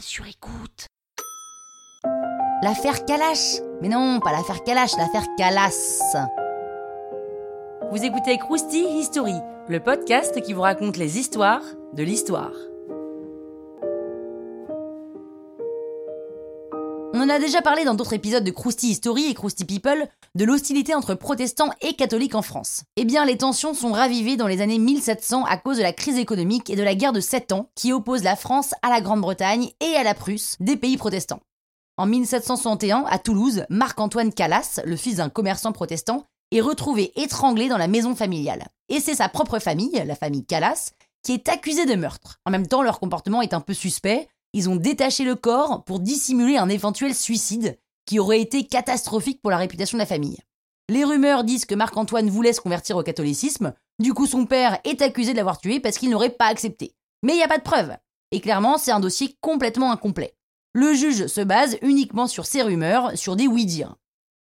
sur écoute. L'affaire Kalash Mais non, pas l'affaire Kalash, l'affaire Calas. Vous écoutez Krusty History, le podcast qui vous raconte les histoires de l'histoire. En a déjà parlé dans d'autres épisodes de Krusty History et Krusty People de l'hostilité entre protestants et catholiques en France. Eh bien, les tensions sont ravivées dans les années 1700 à cause de la crise économique et de la guerre de 7 ans qui oppose la France à la Grande-Bretagne et à la Prusse, des pays protestants. En 1761, à Toulouse, Marc-Antoine Calas, le fils d'un commerçant protestant, est retrouvé étranglé dans la maison familiale. Et c'est sa propre famille, la famille Calas, qui est accusée de meurtre. En même temps, leur comportement est un peu suspect. Ils ont détaché le corps pour dissimuler un éventuel suicide qui aurait été catastrophique pour la réputation de la famille. Les rumeurs disent que Marc-Antoine voulait se convertir au catholicisme, du coup son père est accusé de l'avoir tué parce qu'il n'aurait pas accepté. Mais il n'y a pas de preuves. Et clairement, c'est un dossier complètement incomplet. Le juge se base uniquement sur ces rumeurs, sur des oui-dire.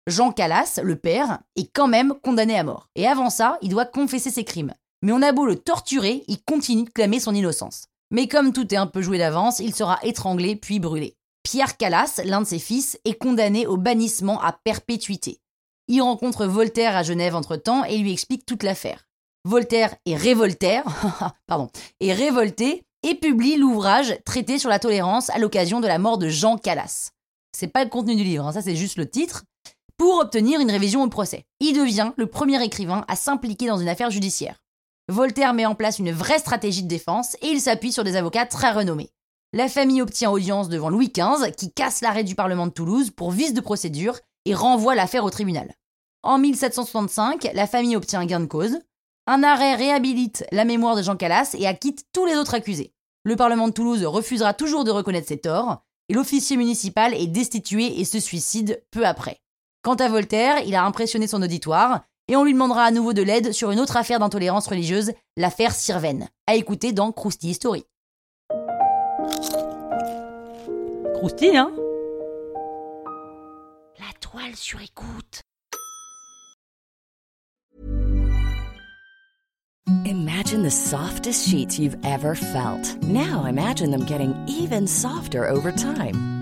Jean Calas, le père, est quand même condamné à mort. Et avant ça, il doit confesser ses crimes. Mais on a beau le torturer, il continue de clamer son innocence. Mais comme tout est un peu joué d'avance, il sera étranglé puis brûlé. Pierre Calas, l'un de ses fils, est condamné au bannissement à perpétuité. Il rencontre Voltaire à Genève entre-temps et lui explique toute l'affaire. Voltaire est révoltaire, révolté et publie l'ouvrage Traité sur la tolérance à l'occasion de la mort de Jean Calas. C'est pas le contenu du livre, hein, ça c'est juste le titre, pour obtenir une révision au procès. Il devient le premier écrivain à s'impliquer dans une affaire judiciaire. Voltaire met en place une vraie stratégie de défense et il s'appuie sur des avocats très renommés. La famille obtient audience devant Louis XV, qui casse l'arrêt du Parlement de Toulouse pour vice de procédure et renvoie l'affaire au tribunal. En 1765, la famille obtient gain de cause. Un arrêt réhabilite la mémoire de Jean Calas et acquitte tous les autres accusés. Le Parlement de Toulouse refusera toujours de reconnaître ses torts, et l'officier municipal est destitué et se suicide peu après. Quant à Voltaire, il a impressionné son auditoire, et on lui demandera à nouveau de l'aide sur une autre affaire d'intolérance religieuse, l'affaire Sirven, à écouter dans Krusty History. Krusty, hein? La toile sur écoute. Imagine the softest sheets you've ever felt. Now imagine them getting even softer over time.